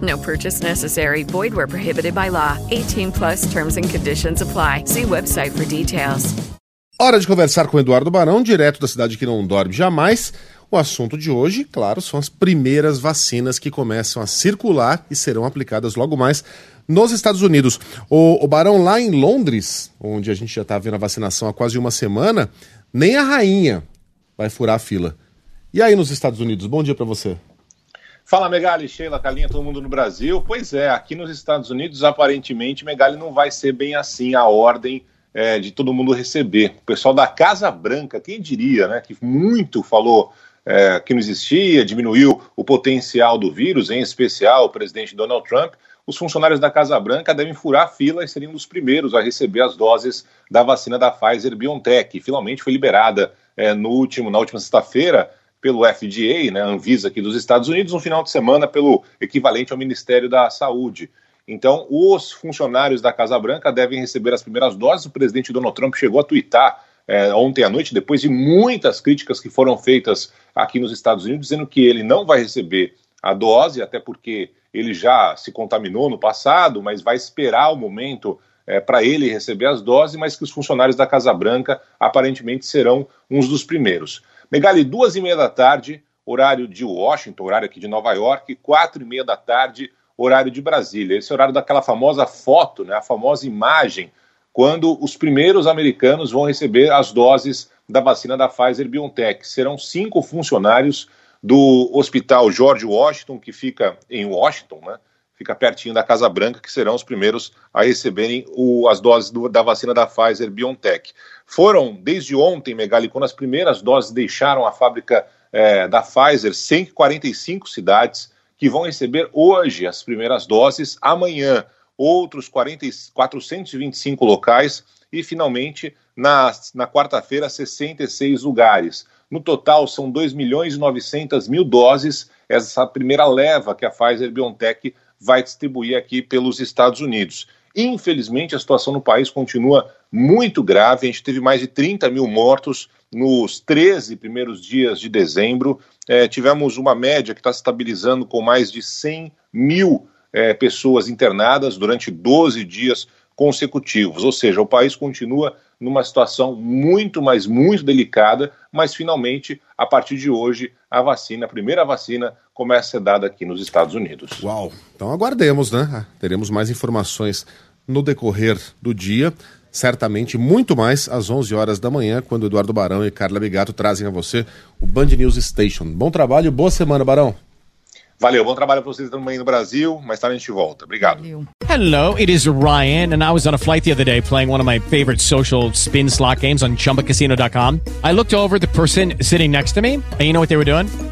No purchase necessary. Void where prohibited by law. 18 plus terms and conditions apply. See website for details. Hora de conversar com Eduardo Barão, direto da cidade que não dorme jamais. O assunto de hoje, claro, são as primeiras vacinas que começam a circular e serão aplicadas logo mais nos Estados Unidos. O, o Barão, lá em Londres, onde a gente já está vendo a vacinação há quase uma semana, nem a rainha vai furar a fila. E aí nos Estados Unidos? Bom dia para você. Fala, Megali, Sheila, Calinha, todo mundo no Brasil. Pois é, aqui nos Estados Unidos, aparentemente, Megali não vai ser bem assim a ordem é, de todo mundo receber. O pessoal da Casa Branca, quem diria, né, que muito falou é, que não existia, diminuiu o potencial do vírus, em especial o presidente Donald Trump, os funcionários da Casa Branca devem furar a fila e seriam os primeiros a receber as doses da vacina da Pfizer BioNTech, que finalmente foi liberada é, no último, na última sexta-feira pelo FDA, né, Anvisa aqui dos Estados Unidos, no final de semana pelo equivalente ao Ministério da Saúde. Então, os funcionários da Casa Branca devem receber as primeiras doses. O presidente Donald Trump chegou a twittar é, ontem à noite, depois de muitas críticas que foram feitas aqui nos Estados Unidos, dizendo que ele não vai receber a dose, até porque ele já se contaminou no passado, mas vai esperar o momento é, para ele receber as doses, mas que os funcionários da Casa Branca aparentemente serão uns dos primeiros. Megali, duas e meia da tarde, horário de Washington, horário aqui de Nova York, quatro e meia da tarde, horário de Brasília. Esse é horário daquela famosa foto, né, a famosa imagem quando os primeiros americanos vão receber as doses da vacina da Pfizer BioNTech. Serão cinco funcionários do Hospital George Washington, que fica em Washington, né? Fica pertinho da Casa Branca, que serão os primeiros a receberem o, as doses do, da vacina da Pfizer BioNTech. Foram, desde ontem, Megali, quando as primeiras doses deixaram a fábrica é, da Pfizer, 145 cidades que vão receber hoje as primeiras doses. Amanhã, outros 40, 425 locais e, finalmente, na, na quarta-feira, 66 lugares. No total, são 2 milhões e 900 mil doses, essa primeira leva que a Pfizer BioNTech vai distribuir aqui pelos Estados Unidos. Infelizmente, a situação no país continua muito grave. A gente teve mais de 30 mil mortos nos 13 primeiros dias de dezembro. É, tivemos uma média que está se estabilizando com mais de 100 mil é, pessoas internadas durante 12 dias consecutivos. Ou seja, o país continua numa situação muito, mas muito delicada, mas finalmente, a partir de hoje, a vacina, a primeira vacina, começa a ser dada aqui nos Estados Unidos. Uau! Então aguardemos, né? Teremos mais informações no decorrer do dia. Certamente muito mais às 11 horas da manhã, quando Eduardo Barão e Carla Bigato trazem a você o Band News Station. Bom trabalho, boa semana, Barão. Valeu, bom trabalho para vocês também no Brasil. Mais tarde a gente volta. Obrigado. Valeu. Hello, it is Ryan, and I was on a flight the other day playing one of my favorite social spin slot games on chumbacasino.com. I looked over the person sitting next to me, and you know what they were doing?